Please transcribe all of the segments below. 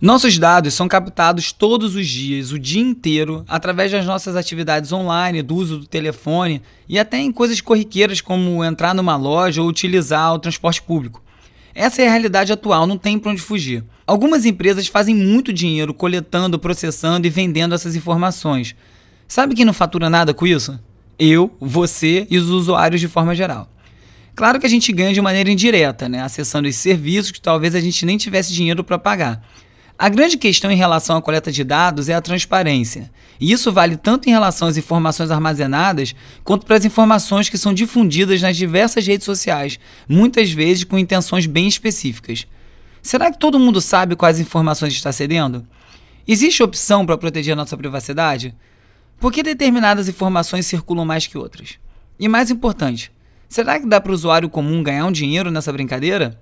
Nossos dados são captados todos os dias, o dia inteiro, através das nossas atividades online, do uso do telefone e até em coisas corriqueiras como entrar numa loja ou utilizar o transporte público. Essa é a realidade atual, não tem para onde fugir. Algumas empresas fazem muito dinheiro coletando, processando e vendendo essas informações. Sabe quem não fatura nada com isso? Eu, você e os usuários de forma geral. Claro que a gente ganha de maneira indireta, né? acessando esses serviços que talvez a gente nem tivesse dinheiro para pagar. A grande questão em relação à coleta de dados é a transparência. E isso vale tanto em relação às informações armazenadas, quanto para as informações que são difundidas nas diversas redes sociais, muitas vezes com intenções bem específicas. Será que todo mundo sabe quais informações está cedendo? Existe opção para proteger nossa privacidade? Por que determinadas informações circulam mais que outras? E mais importante, será que dá para o usuário comum ganhar um dinheiro nessa brincadeira?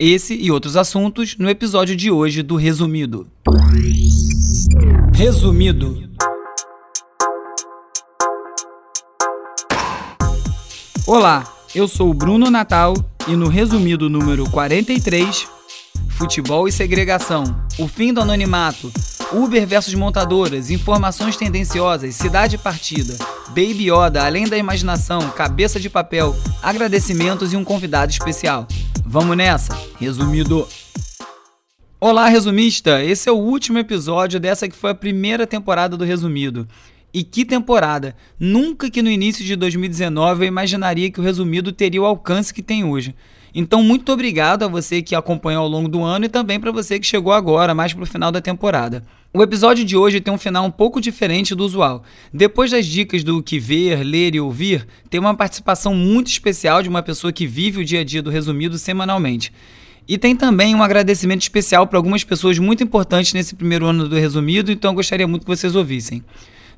Esse e outros assuntos no episódio de hoje do Resumido. Resumido. Olá, eu sou o Bruno Natal e no Resumido número 43, Futebol e Segregação, o fim do anonimato, Uber versus montadoras, informações tendenciosas, cidade partida, Baby Yoda, além da imaginação, cabeça de papel, agradecimentos e um convidado especial. Vamos nessa, resumido. Olá, resumista! Esse é o último episódio dessa que foi a primeira temporada do Resumido. E que temporada! Nunca que no início de 2019 eu imaginaria que o Resumido teria o alcance que tem hoje. Então, muito obrigado a você que acompanhou ao longo do ano e também para você que chegou agora, mais para o final da temporada. O episódio de hoje tem um final um pouco diferente do usual. Depois das dicas do que ver, ler e ouvir, tem uma participação muito especial de uma pessoa que vive o dia a dia do resumido semanalmente. E tem também um agradecimento especial para algumas pessoas muito importantes nesse primeiro ano do resumido, então eu gostaria muito que vocês ouvissem.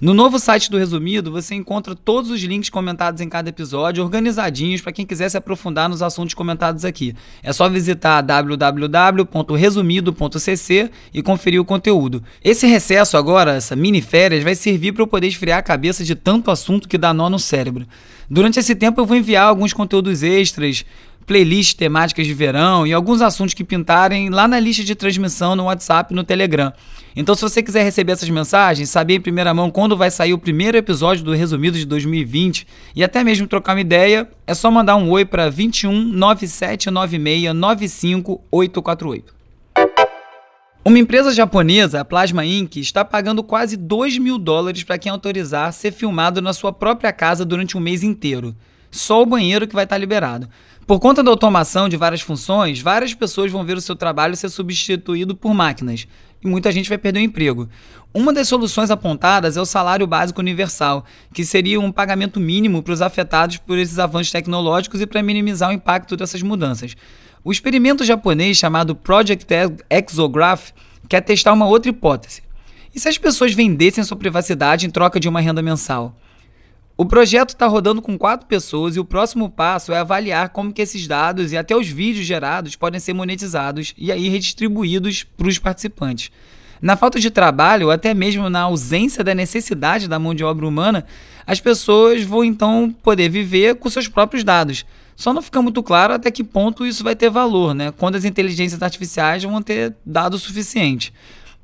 No novo site do Resumido, você encontra todos os links comentados em cada episódio, organizadinhos para quem quiser se aprofundar nos assuntos comentados aqui. É só visitar www.resumido.cc e conferir o conteúdo. Esse recesso agora, essa mini férias, vai servir para eu poder esfriar a cabeça de tanto assunto que dá nó no cérebro. Durante esse tempo eu vou enviar alguns conteúdos extras, playlists temáticas de verão e alguns assuntos que pintarem lá na lista de transmissão no WhatsApp e no Telegram. Então, se você quiser receber essas mensagens, saber em primeira mão quando vai sair o primeiro episódio do Resumido de 2020 e até mesmo trocar uma ideia, é só mandar um oi para 21 9796 95848. Uma empresa japonesa, a Plasma Inc., está pagando quase 2 mil dólares para quem autorizar ser filmado na sua própria casa durante um mês inteiro. Só o banheiro que vai estar liberado. Por conta da automação de várias funções, várias pessoas vão ver o seu trabalho ser substituído por máquinas e muita gente vai perder o emprego. Uma das soluções apontadas é o salário básico universal, que seria um pagamento mínimo para os afetados por esses avanços tecnológicos e para minimizar o impacto dessas mudanças. O experimento japonês chamado Project Exograph quer testar uma outra hipótese. E se as pessoas vendessem sua privacidade em troca de uma renda mensal? O projeto está rodando com quatro pessoas e o próximo passo é avaliar como que esses dados e até os vídeos gerados podem ser monetizados e aí redistribuídos para os participantes. Na falta de trabalho, ou até mesmo na ausência da necessidade da mão de obra humana, as pessoas vão então poder viver com seus próprios dados. Só não fica muito claro até que ponto isso vai ter valor, né? Quando as inteligências artificiais vão ter dados suficientes.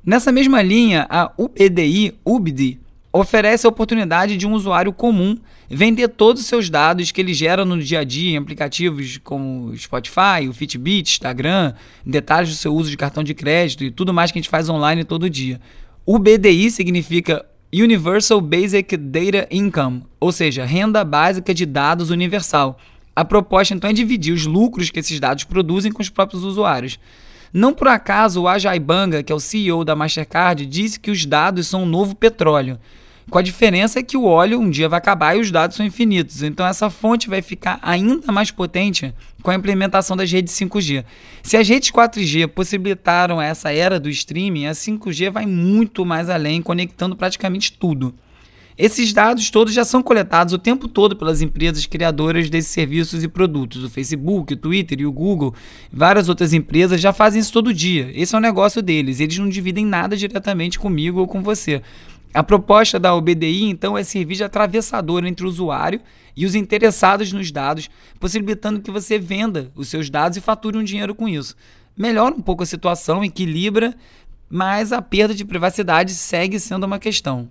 Nessa mesma linha, a UBDI, UBDI, oferece a oportunidade de um usuário comum vender todos os seus dados que ele gera no dia a dia em aplicativos como Spotify, o Fitbit, Instagram, detalhes do seu uso de cartão de crédito e tudo mais que a gente faz online todo dia. O BDI significa Universal Basic Data Income, ou seja, renda básica de dados universal. A proposta então é dividir os lucros que esses dados produzem com os próprios usuários. Não por acaso o Ajay Banga, que é o CEO da Mastercard, disse que os dados são o novo petróleo. Com a diferença é que o óleo um dia vai acabar e os dados são infinitos. Então essa fonte vai ficar ainda mais potente com a implementação das redes 5G. Se as redes 4G possibilitaram essa era do streaming, a 5G vai muito mais além, conectando praticamente tudo. Esses dados todos já são coletados o tempo todo pelas empresas criadoras desses serviços e produtos. O Facebook, o Twitter e o Google, várias outras empresas já fazem isso todo dia. Esse é o negócio deles. Eles não dividem nada diretamente comigo ou com você. A proposta da OBDI, então, é servir de atravessador entre o usuário e os interessados nos dados, possibilitando que você venda os seus dados e fature um dinheiro com isso. Melhora um pouco a situação, equilibra, mas a perda de privacidade segue sendo uma questão.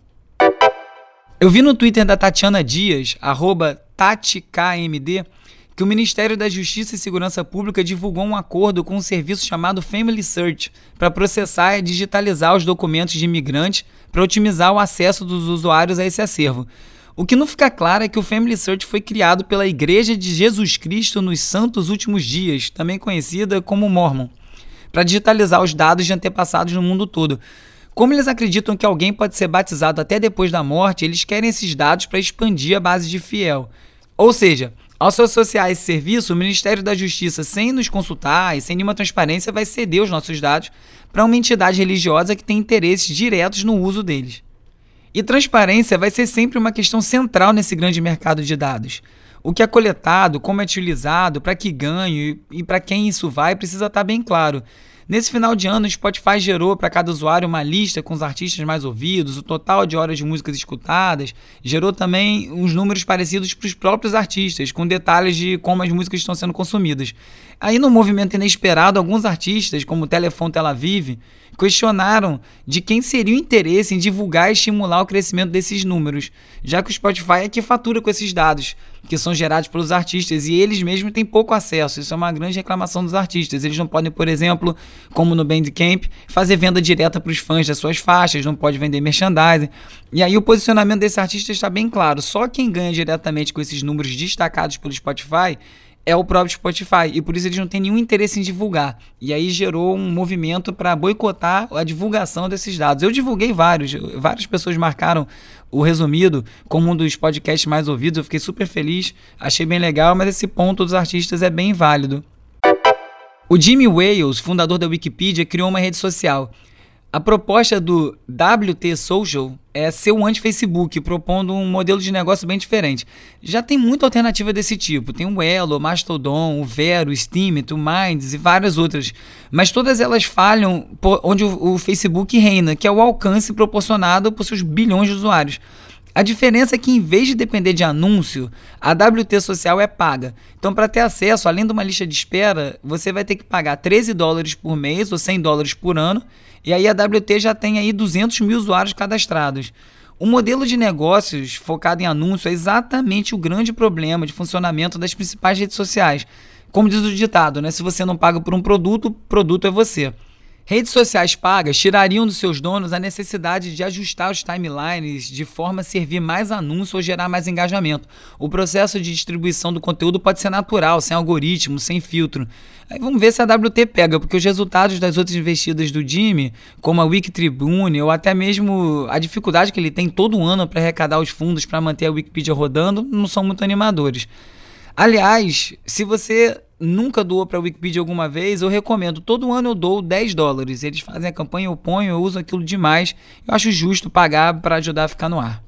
Eu vi no Twitter da Tatiana Dias, arroba TatiKMD, que o Ministério da Justiça e Segurança Pública divulgou um acordo com um serviço chamado Family Search para processar e digitalizar os documentos de imigrantes para otimizar o acesso dos usuários a esse acervo. O que não fica claro é que o Family Search foi criado pela Igreja de Jesus Cristo nos Santos Últimos Dias, também conhecida como Mormon, para digitalizar os dados de antepassados no mundo todo. Como eles acreditam que alguém pode ser batizado até depois da morte, eles querem esses dados para expandir a base de fiel. Ou seja, ao se associar a esse serviço, o Ministério da Justiça, sem nos consultar e sem nenhuma transparência, vai ceder os nossos dados para uma entidade religiosa que tem interesses diretos no uso deles. E transparência vai ser sempre uma questão central nesse grande mercado de dados. O que é coletado, como é utilizado, para que ganho e para quem isso vai, precisa estar tá bem claro. Nesse final de ano, o Spotify gerou para cada usuário uma lista com os artistas mais ouvidos, o total de horas de músicas escutadas, gerou também uns números parecidos para os próprios artistas, com detalhes de como as músicas estão sendo consumidas. Aí, no movimento inesperado, alguns artistas, como o Telefone Tel Aviv, questionaram de quem seria o interesse em divulgar e estimular o crescimento desses números, já que o Spotify é que fatura com esses dados, que são gerados pelos artistas, e eles mesmos têm pouco acesso. Isso é uma grande reclamação dos artistas. Eles não podem, por exemplo, como no Bandcamp, fazer venda direta para os fãs das suas faixas, não pode vender merchandising. E aí o posicionamento desse artista está bem claro. Só quem ganha diretamente com esses números destacados pelo Spotify é o próprio Spotify e por isso eles não têm nenhum interesse em divulgar. E aí gerou um movimento para boicotar a divulgação desses dados. Eu divulguei vários, várias pessoas marcaram o resumido como um dos podcasts mais ouvidos. Eu fiquei super feliz, achei bem legal, mas esse ponto dos artistas é bem válido. O Jimmy Wales, fundador da Wikipedia, criou uma rede social. A proposta do WT Social é ser um anti-Facebook, propondo um modelo de negócio bem diferente. Já tem muita alternativa desse tipo. Tem o Elo, o Mastodon, o Vero, o Steemit, o Minds e várias outras. Mas todas elas falham onde o Facebook reina, que é o alcance proporcionado por seus bilhões de usuários. A diferença é que, em vez de depender de anúncio, a WT Social é paga. Então, para ter acesso, além de uma lista de espera, você vai ter que pagar 13 dólares por mês ou 100 dólares por ano. E aí a WT já tem aí 200 mil usuários cadastrados. O modelo de negócios focado em anúncio é exatamente o grande problema de funcionamento das principais redes sociais. Como diz o ditado, né? Se você não paga por um produto, o produto é você. Redes sociais pagas tirariam dos seus donos a necessidade de ajustar os timelines de forma a servir mais anúncio ou gerar mais engajamento. O processo de distribuição do conteúdo pode ser natural, sem algoritmo, sem filtro. Aí vamos ver se a WT pega, porque os resultados das outras investidas do Jimmy, como a Wiki Tribune, ou até mesmo a dificuldade que ele tem todo ano para arrecadar os fundos para manter a Wikipedia rodando, não são muito animadores. Aliás, se você nunca doou para a Wikipedia alguma vez, eu recomendo. Todo ano eu dou 10 dólares. Eles fazem a campanha, eu ponho, eu uso aquilo demais. Eu acho justo pagar para ajudar a ficar no ar.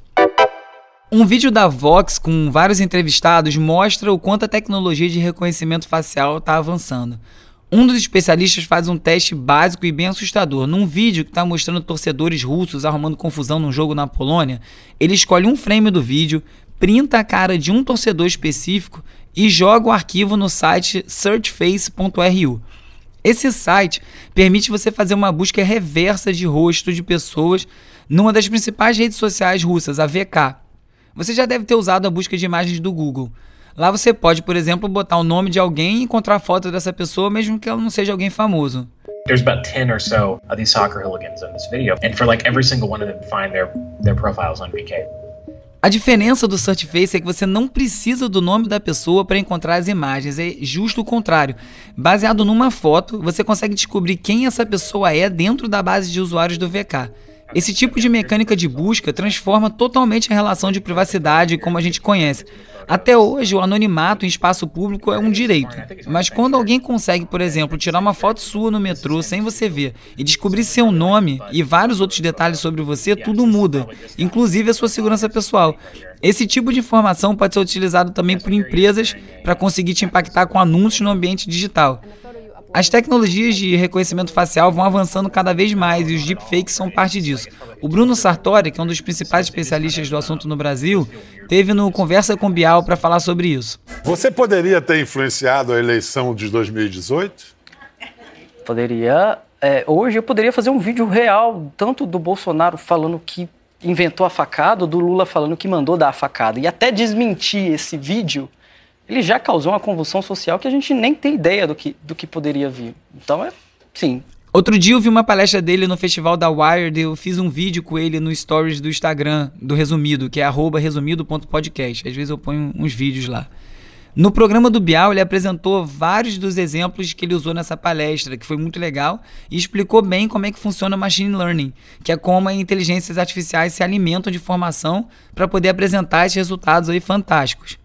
Um vídeo da Vox com vários entrevistados mostra o quanto a tecnologia de reconhecimento facial está avançando. Um dos especialistas faz um teste básico e bem assustador. Num vídeo que está mostrando torcedores russos arrumando confusão num jogo na Polônia, ele escolhe um frame do vídeo, printa a cara de um torcedor específico e joga o arquivo no site searchface.ru. Esse site permite você fazer uma busca reversa de rosto de pessoas numa das principais redes sociais russas, a VK. Você já deve ter usado a busca de imagens do Google. Lá você pode, por exemplo, botar o nome de alguém e encontrar a foto dessa pessoa, mesmo que ela não seja alguém famoso. There's about 10 or so of these soccer hooligans in this video, and for like every single one of them find their their profiles on VK. A diferença do Searchface é que você não precisa do nome da pessoa para encontrar as imagens, é justo o contrário. Baseado numa foto, você consegue descobrir quem essa pessoa é dentro da base de usuários do VK. Esse tipo de mecânica de busca transforma totalmente a relação de privacidade como a gente conhece. Até hoje, o anonimato em espaço público é um direito. Mas quando alguém consegue, por exemplo, tirar uma foto sua no metrô sem você ver e descobrir seu nome e vários outros detalhes sobre você, tudo muda, inclusive a sua segurança pessoal. Esse tipo de informação pode ser utilizado também por empresas para conseguir te impactar com anúncios no ambiente digital. As tecnologias de reconhecimento facial vão avançando cada vez mais e os deepfakes são parte disso. O Bruno Sartori, que é um dos principais especialistas do assunto no Brasil, teve no Conversa com Bial para falar sobre isso. Você poderia ter influenciado a eleição de 2018? Poderia é, hoje eu poderia fazer um vídeo real, tanto do Bolsonaro falando que inventou a facada, do Lula falando que mandou dar a facada. E até desmentir esse vídeo, ele já causou uma convulsão social que a gente nem tem ideia do que, do que poderia vir. Então, é, sim, Outro dia eu vi uma palestra dele no festival da Wired, eu fiz um vídeo com ele no stories do Instagram, do Resumido, que é resumido.podcast. Às vezes eu ponho uns vídeos lá. No programa do Bial, ele apresentou vários dos exemplos que ele usou nessa palestra, que foi muito legal, e explicou bem como é que funciona o machine learning, que é como as inteligências artificiais se alimentam de informação para poder apresentar esses resultados aí fantásticos.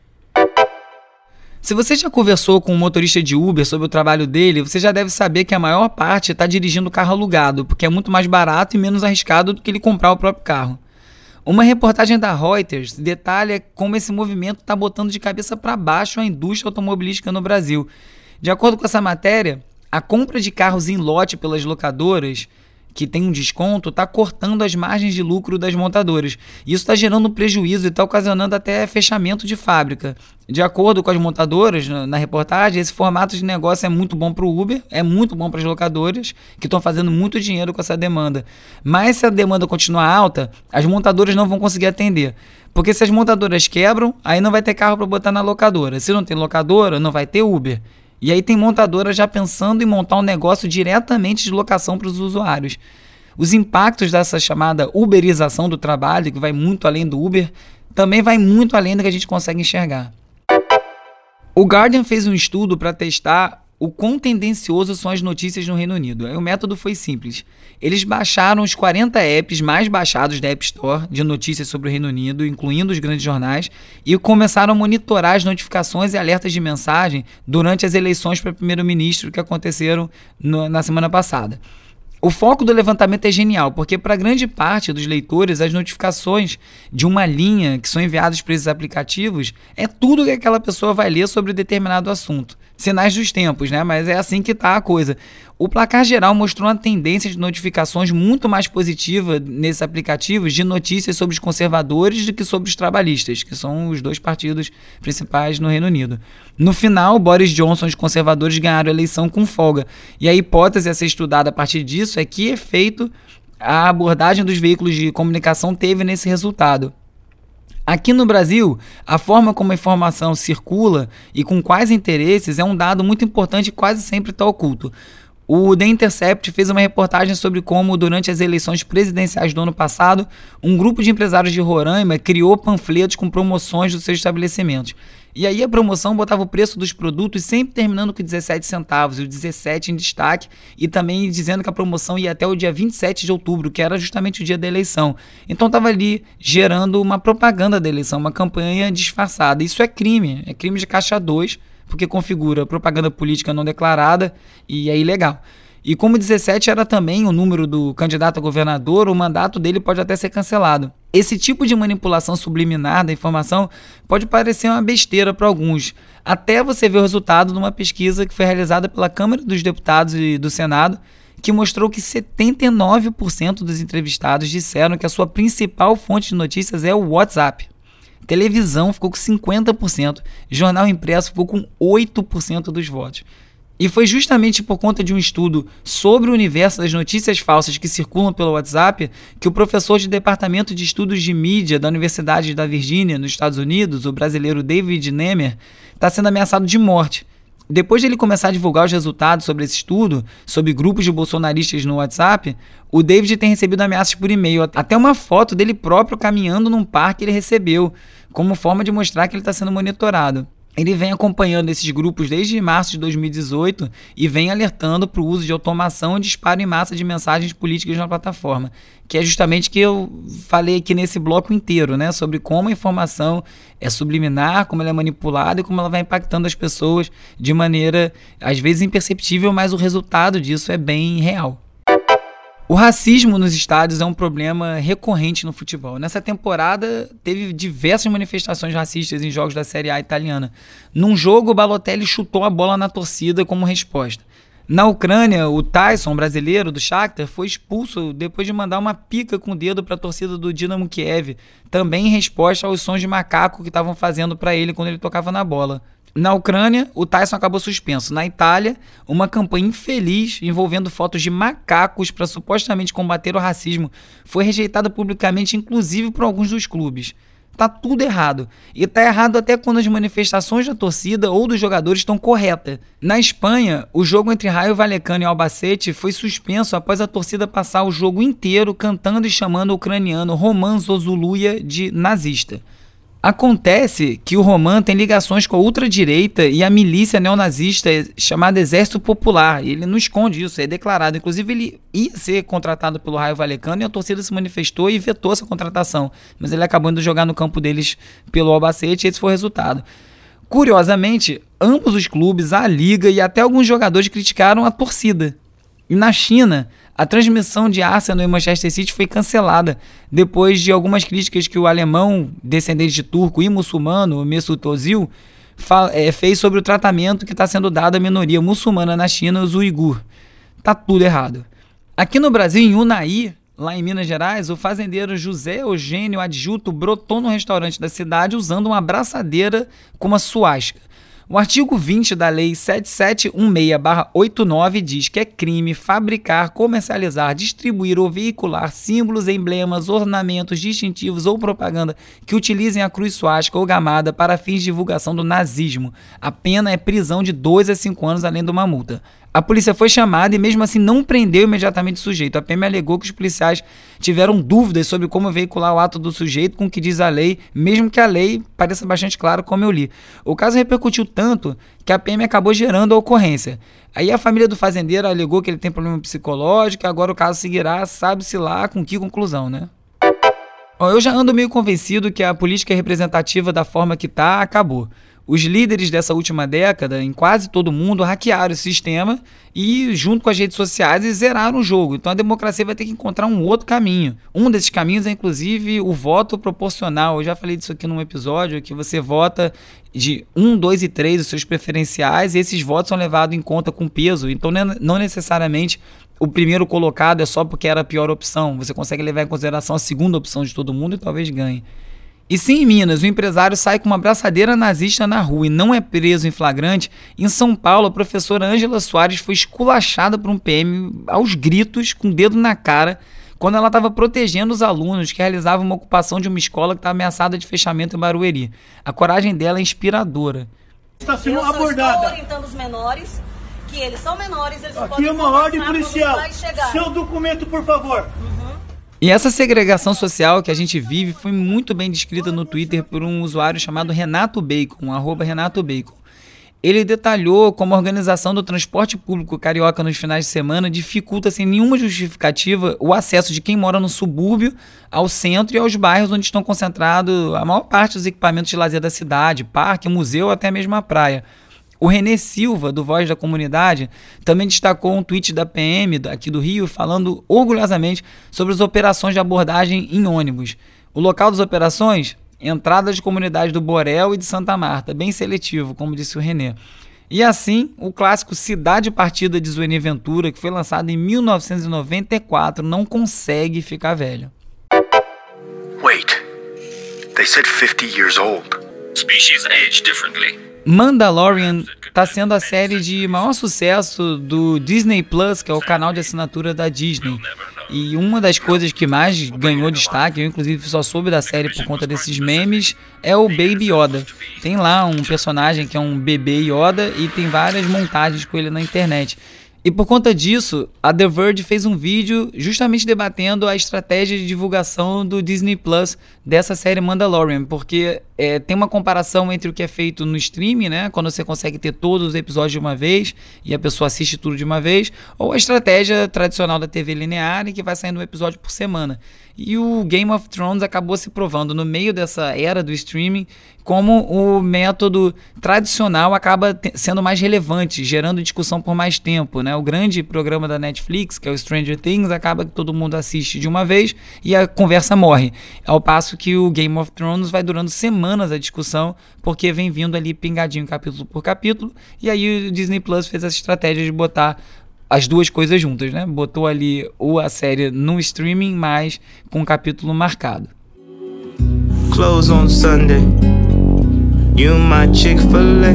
Se você já conversou com um motorista de Uber sobre o trabalho dele, você já deve saber que a maior parte está dirigindo carro alugado, porque é muito mais barato e menos arriscado do que ele comprar o próprio carro. Uma reportagem da Reuters detalha como esse movimento está botando de cabeça para baixo a indústria automobilística no Brasil. De acordo com essa matéria, a compra de carros em lote pelas locadoras que tem um desconto está cortando as margens de lucro das montadoras. Isso está gerando prejuízo e está ocasionando até fechamento de fábrica. De acordo com as montadoras, na, reportagem, esse formato de negócio é muito bom para o Uber, é muito bom para as locadoras, que estão fazendo muito dinheiro com essa demanda. Mas se a demanda continuar alta, as montadoras não vão conseguir atender. Porque se as montadoras quebram, aí não vai ter carro para botar na locadora. Se não tem locadora, não vai ter Uber. E aí tem montadora já pensando em montar um negócio diretamente de locação para os usuários. Os impactos dessa chamada uberização do trabalho, que vai muito além do Uber, também vai muito além do que a gente consegue enxergar. O Guardian fez um estudo para testar o quão tendencioso são as notícias no Reino Unido. O método foi simples. Eles baixaram os 40 apps mais baixados da App Store de notícias sobre o Reino Unido, incluindo os grandes jornais, e começaram a monitorar as notificações e alertas de mensagem durante as eleições para primeiro-ministro que aconteceram no, na semana passada. O foco do levantamento é genial, porque para grande parte dos leitores, as notificações de uma linha que são enviadas para esses aplicativos é tudo que aquela pessoa vai ler sobre determinado assunto sinais dos tempos, né? Mas é assim que tá a coisa. O placar geral mostrou uma tendência de notificações muito mais positiva nesses aplicativos de notícias sobre os conservadores do que sobre os trabalhistas, que são os dois partidos principais no Reino Unido. No final, Boris Johnson e os conservadores ganharam a eleição com folga. E a hipótese a ser estudada a partir disso é que efeito a abordagem dos veículos de comunicação teve nesse resultado. Aqui no Brasil, a forma como a informação circula e com quais interesses é um dado muito importante e quase sempre está oculto. O The Intercept fez uma reportagem sobre como, durante as eleições presidenciais do ano passado, um grupo de empresários de Roraima criou panfletos com promoções dos seus estabelecimentos. E aí a promoção botava o preço dos produtos sempre terminando com 17 centavos, e o 17 em destaque, e também dizendo que a promoção ia até o dia 27 de outubro, que era justamente o dia da eleição. Então estava ali gerando uma propaganda da eleição, uma campanha disfarçada. Isso é crime, é crime de caixa 2, porque configura propaganda política não declarada e é ilegal. E como 17 era também o número do candidato a governador, o mandato dele pode até ser cancelado. Esse tipo de manipulação subliminar da informação pode parecer uma besteira para alguns, até você ver o resultado de uma pesquisa que foi realizada pela Câmara dos Deputados e do Senado, que mostrou que 79% dos entrevistados disseram que a sua principal fonte de notícias é o WhatsApp. Televisão ficou com 50%, jornal impresso ficou com 8% dos votos. E foi justamente por conta de um estudo sobre o universo das notícias falsas que circulam pelo WhatsApp que o professor de Departamento de Estudos de Mídia da Universidade da Virgínia, nos Estados Unidos, o brasileiro David Nemer, está sendo ameaçado de morte. Depois de ele começar a divulgar os resultados sobre esse estudo, sobre grupos de bolsonaristas no WhatsApp, o David tem recebido ameaças por e-mail, até uma foto dele próprio caminhando num parque ele recebeu, como forma de mostrar que ele está sendo monitorado ele vem acompanhando esses grupos desde março de 2018 e vem alertando para o uso de automação e disparo em massa de mensagens políticas na plataforma, que é justamente que eu falei aqui nesse bloco inteiro, né, sobre como a informação é subliminar, como ela é manipulada e como ela vai impactando as pessoas de maneira às vezes imperceptível, mas o resultado disso é bem real. O racismo nos estádios é um problema recorrente no futebol. Nessa temporada, teve diversas manifestações racistas em jogos da Série A italiana. Num jogo, o Balotelli chutou a bola na torcida como resposta. Na Ucrânia, o Tyson, brasileiro do Shakhtar, foi expulso depois de mandar uma pica com o dedo para a torcida do Dinamo Kiev, também em resposta aos sons de macaco que estavam fazendo para ele quando ele tocava na bola. Na Ucrânia, o Tyson acabou suspenso. Na Itália, uma campanha infeliz envolvendo fotos de macacos para supostamente combater o racismo foi rejeitada publicamente, inclusive por alguns dos clubes. Tá tudo errado. E tá errado até quando as manifestações da torcida ou dos jogadores estão corretas. Na Espanha, o jogo entre Raio Vallecano e Albacete foi suspenso após a torcida passar o jogo inteiro cantando e chamando o ucraniano Roman Zozuluia de nazista. Acontece que o Roman tem ligações com a ultradireita e a milícia neonazista chamada Exército Popular. Ele não esconde isso, é declarado. Inclusive, ele ia ser contratado pelo Raio Valecano e a torcida se manifestou e vetou essa contratação. Mas ele acabou indo jogar no campo deles pelo Albacete e esse foi o resultado. Curiosamente, ambos os clubes, a liga e até alguns jogadores criticaram a torcida. E na China, a transmissão de Arsenal e Manchester City foi cancelada depois de algumas críticas que o alemão, descendente de turco e muçulmano, Mesut Ozil, é, fez sobre o tratamento que está sendo dado à minoria muçulmana na China, os uigur. Tá tudo errado. Aqui no Brasil, em Unai, lá em Minas Gerais, o fazendeiro José Eugênio Adjuto brotou no restaurante da cidade usando uma braçadeira com uma suástica. O artigo 20 da Lei 7716-89 diz que é crime fabricar, comercializar, distribuir ou veicular símbolos, emblemas, ornamentos distintivos ou propaganda que utilizem a cruz suástica ou gamada para fins de divulgação do nazismo. A pena é prisão de 2 a 5 anos, além de uma multa. A polícia foi chamada e mesmo assim não prendeu imediatamente o sujeito. A PM alegou que os policiais tiveram dúvidas sobre como veicular o ato do sujeito com o que diz a lei, mesmo que a lei pareça bastante clara como eu li. O caso repercutiu tanto que a PM acabou gerando a ocorrência. Aí a família do fazendeiro alegou que ele tem problema psicológico, agora o caso seguirá, sabe-se lá com que conclusão, né? eu já ando meio convencido que a política representativa da forma que tá acabou. Os líderes dessa última década, em quase todo mundo, hackearam o sistema e, junto com as redes sociais, zeraram o jogo. Então a democracia vai ter que encontrar um outro caminho. Um desses caminhos é, inclusive, o voto proporcional. Eu já falei disso aqui num episódio, que você vota de 1, 2 e 3 os seus preferenciais, e esses votos são levados em conta com peso. Então, não necessariamente o primeiro colocado é só porque era a pior opção. Você consegue levar em consideração a segunda opção de todo mundo e talvez ganhe. E se em Minas o empresário sai com uma braçadeira nazista na rua e não é preso em flagrante, em São Paulo a professora Ângela Soares foi esculachada por um PM aos gritos, com o dedo na cara, quando ela estava protegendo os alunos que realizavam uma ocupação de uma escola que estava ameaçada de fechamento em Barueri. A coragem dela é inspiradora. Está sendo Eu abordada. Estou orientando os menores que eles são menores, eles Aqui é uma ordem policial. Seu documento, por favor. E essa segregação social que a gente vive foi muito bem descrita no Twitter por um usuário chamado Renato Bacon, arroba Renato Bacon. Ele detalhou como a organização do transporte público carioca nos finais de semana dificulta sem nenhuma justificativa o acesso de quem mora no subúrbio ao centro e aos bairros onde estão concentrados a maior parte dos equipamentos de lazer da cidade, parque, museu até mesmo a praia. O Renê Silva, do Voz da Comunidade, também destacou um tweet da PM aqui do Rio falando orgulhosamente sobre as operações de abordagem em ônibus. O local das operações? Entrada de comunidades do Borel e de Santa Marta, bem seletivo, como disse o Renê. E assim, o clássico Cidade Partida de Zueni Ventura, que foi lançado em 1994, não consegue ficar velho. Wait. They said 50 years old. Species age differently. Mandalorian está sendo a série de maior sucesso do Disney Plus, que é o canal de assinatura da Disney. E uma das coisas que mais ganhou destaque, eu inclusive só soube da série por conta desses memes, é o Baby Yoda. Tem lá um personagem que é um bebê Yoda e tem várias montagens com ele na internet. E por conta disso, a The Verge fez um vídeo justamente debatendo a estratégia de divulgação do Disney Plus dessa série Mandalorian, porque é, tem uma comparação entre o que é feito no streaming, né, quando você consegue ter todos os episódios de uma vez e a pessoa assiste tudo de uma vez, ou a estratégia tradicional da TV linear em que vai saindo um episódio por semana. E o Game of Thrones acabou se provando no meio dessa era do streaming como o método tradicional acaba sendo mais relevante, gerando discussão por mais tempo. Né? O grande programa da Netflix, que é o Stranger Things, acaba que todo mundo assiste de uma vez e a conversa morre. Ao passo que o Game of Thrones vai durando semanas a discussão, porque vem vindo ali pingadinho capítulo por capítulo, e aí o Disney Plus fez essa estratégia de botar as duas coisas juntas, né? Botou ali ou a série no streaming, mas com um capítulo marcado. Close on Sunday. You my Chick-fil-A.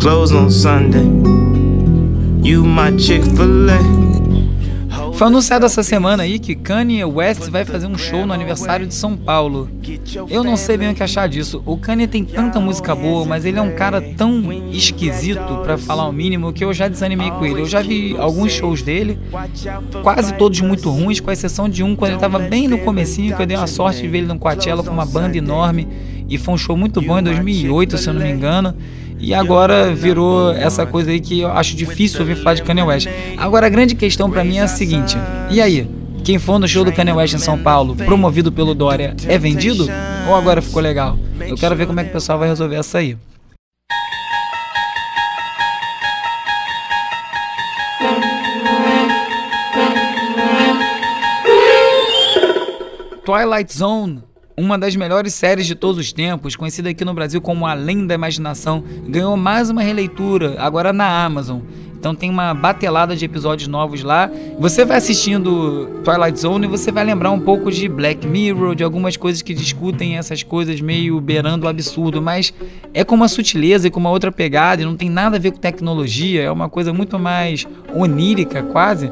Close on Sunday. You my Chick-fil-A. Foi anunciado essa semana aí que Kanye West vai fazer um show no aniversário de São Paulo. Eu não sei bem o que achar disso. O Kanye tem tanta música boa, mas ele é um cara tão esquisito, para falar o mínimo, que eu já desanimei com ele. Eu já vi alguns shows dele, quase todos muito ruins, com exceção de um quando ele tava bem no comecinho, que eu dei uma sorte de ver ele no Coachella com uma banda enorme. E foi um show muito bom em 2008, se eu não me engano. E agora virou essa coisa aí que eu acho difícil ouvir falar de Kanye West. Agora a grande questão para mim é a seguinte: e aí? Quem for no show do Kanye West em São Paulo, promovido pelo Dória, é vendido? Ou agora ficou legal? Eu quero ver como é que o pessoal vai resolver essa aí. Twilight Zone uma das melhores séries de todos os tempos, conhecida aqui no Brasil como Além da Imaginação, ganhou mais uma releitura, agora na Amazon. Então tem uma batelada de episódios novos lá. Você vai assistindo Twilight Zone e você vai lembrar um pouco de Black Mirror, de algumas coisas que discutem essas coisas meio beirando o absurdo, mas é com uma sutileza e com uma outra pegada, e não tem nada a ver com tecnologia, é uma coisa muito mais onírica quase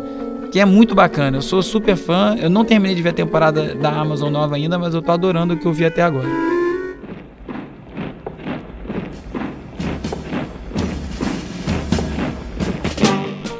que é muito bacana. Eu sou super fã. Eu não terminei de ver a temporada da Amazon nova ainda, mas eu tô adorando o que eu vi até agora.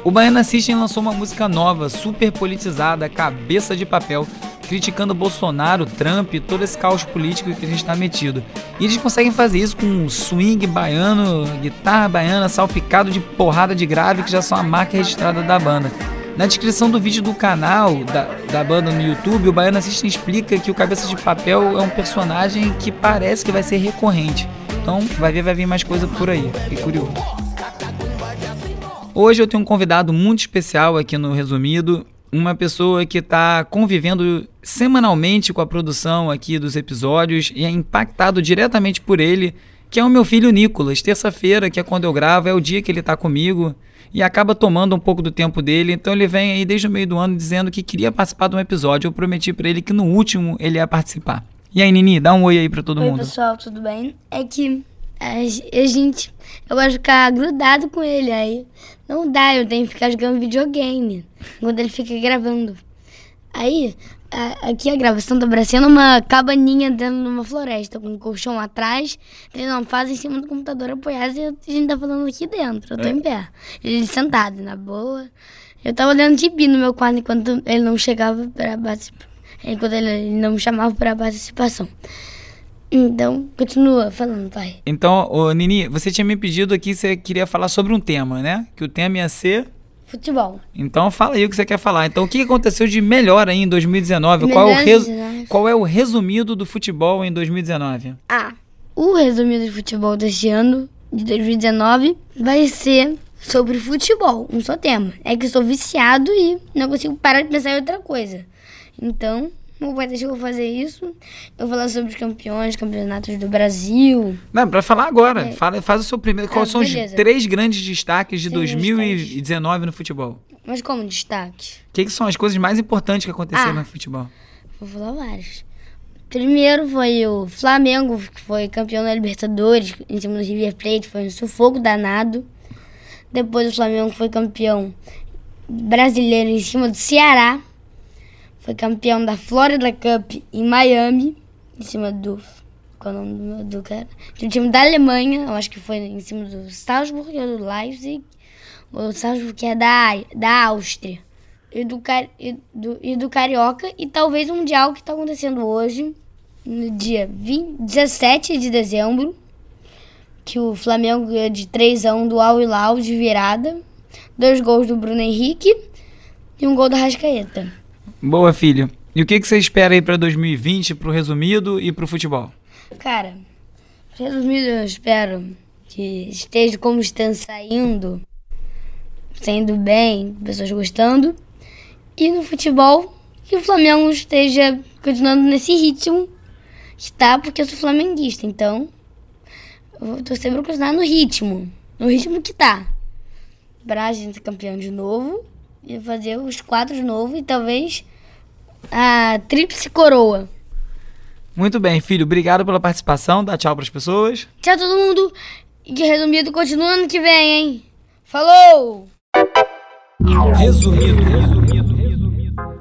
O Baiana System lançou uma música nova, super politizada, cabeça de papel, criticando Bolsonaro, Trump e todo esse caos político que a gente está metido. E eles conseguem fazer isso com um swing baiano, guitarra baiana, salpicado de porrada de grave, que já são a marca registrada da banda. Na descrição do vídeo do canal da, da banda no YouTube, o Baiano Assistem explica que o Cabeça de Papel é um personagem que parece que vai ser recorrente. Então vai ver, vai vir mais coisa por aí. Fiquei curioso. Hoje eu tenho um convidado muito especial aqui no Resumido. Uma pessoa que está convivendo semanalmente com a produção aqui dos episódios e é impactado diretamente por ele, que é o meu filho Nicolas. Terça-feira, que é quando eu gravo, é o dia que ele está comigo e acaba tomando um pouco do tempo dele. Então ele vem aí desde o meio do ano dizendo que queria participar de um episódio. Eu prometi para ele que no último ele ia participar. E aí, Nini, dá um oi aí para todo oi, mundo. Oi, pessoal, tudo bem? É que a gente, eu gosto de ficar grudado com ele, aí não dá, eu tenho que ficar jogando videogame enquanto ele fica gravando. Aí, a, aqui a gravação tá parecendo uma cabaninha dentro de uma floresta, com um colchão atrás, ele não faz em cima do computador apoiado e a gente tá falando aqui dentro. Eu tô é. em pé. Ele sentado, na boa. Eu tava olhando gibi no meu quarto enquanto ele não chegava para participar. Enquanto ele não me chamava para participação. Então, continua falando, pai. Então, ô, Nini, você tinha me pedido aqui, você queria falar sobre um tema, né? Que o tema ia ser Futebol. Então fala aí o que você quer falar. Então o que aconteceu de melhor aí em 2019? Qual é, o res... Qual é o resumido do futebol em 2019? Ah, o resumido de futebol deste ano, de 2019, vai ser sobre futebol, um só tema. É que eu sou viciado e não consigo parar de pensar em outra coisa. Então, meu pai deixou eu fazer isso. Eu vou falar sobre os campeões, campeonatos do Brasil. Não, para falar agora. É. Fala, faz o seu primeiro. Quais ah, são beleza. os três grandes destaques de 2019 no futebol? Mas como destaque? O que, que, são as coisas mais importantes que aconteceram ah, no futebol? Vou falar vários. Primeiro foi o Flamengo, que foi campeão da Libertadores em cima do River Plate, foi um sufoco danado. Depois o Flamengo foi campeão brasileiro em cima do Ceará foi campeão da Florida Cup em Miami, em cima do. Qual é o nome do, cara? De um time da Alemanha, eu acho que foi em cima do Salzburg do Leipzig. O Salzburg que é da, da Áustria. E do, e, do, e do Carioca. E talvez um Mundial que está acontecendo hoje, no dia 20, 17 de dezembro. Que o Flamengo ganhou de 3 a 1 do Al Hilal de virada. Dois gols do Bruno Henrique e um gol do Rascaeta. Boa, filho. E o que, que você espera aí para 2020, pro resumido e pro futebol? Cara, resumido, eu espero que esteja como estão saindo, saindo bem, pessoas gostando. E no futebol, que o Flamengo esteja continuando nesse ritmo que tá, porque eu sou flamenguista, então eu vou torcer pra continuar no ritmo, no ritmo que tá. Pra gente ser campeão de novo e fazer os quatro de novo e talvez a tríplice coroa. Muito bem, filho. Obrigado pela participação. Dá tchau pras pessoas. Tchau, todo mundo. E de resumido, continua ano que vem, hein? Falou! Resumido.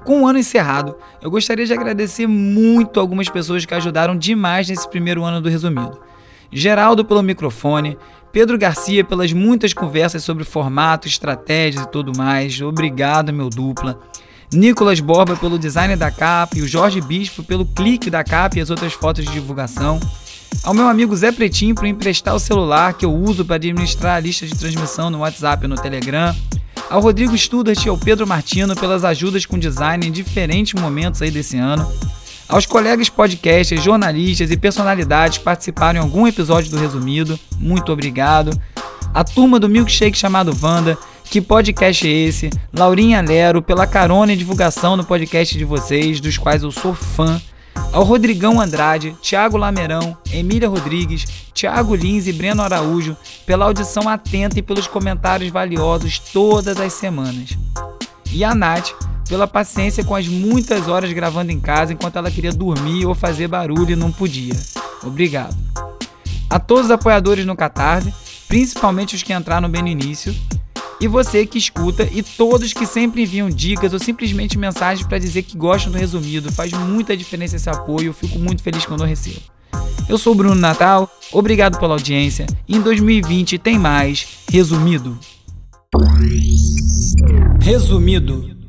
Com o ano encerrado, eu gostaria de agradecer muito algumas pessoas que ajudaram demais nesse primeiro ano do Resumido. Geraldo pelo microfone, Pedro Garcia pelas muitas conversas sobre formato, estratégias e tudo mais. Obrigado, meu dupla. Nicolas Borba pelo design da capa e o Jorge Bispo pelo clique da capa e as outras fotos de divulgação. Ao meu amigo Zé Pretinho por emprestar o celular que eu uso para administrar a lista de transmissão no WhatsApp e no Telegram. Ao Rodrigo Studart e ao Pedro Martino pelas ajudas com design em diferentes momentos aí desse ano. Aos colegas podcasters, jornalistas e personalidades que participaram em algum episódio do Resumido, muito obrigado. A turma do Milkshake chamado Vanda, que podcast é esse? Laurinha Lero, pela carona e divulgação no podcast de vocês, dos quais eu sou fã. Ao Rodrigão Andrade, Thiago Lamerão, Emília Rodrigues, Thiago Lins e Breno Araújo, pela audição atenta e pelos comentários valiosos todas as semanas. E a Nath, pela paciência com as muitas horas gravando em casa enquanto ela queria dormir ou fazer barulho e não podia. Obrigado. A todos os apoiadores no Catarse, principalmente os que entraram bem no início, e você que escuta e todos que sempre enviam dicas ou simplesmente mensagens para dizer que gostam do resumido. Faz muita diferença esse apoio, eu fico muito feliz quando eu recebo. Eu sou o Bruno Natal, obrigado pela audiência. E em 2020 tem mais Resumido. Resumido.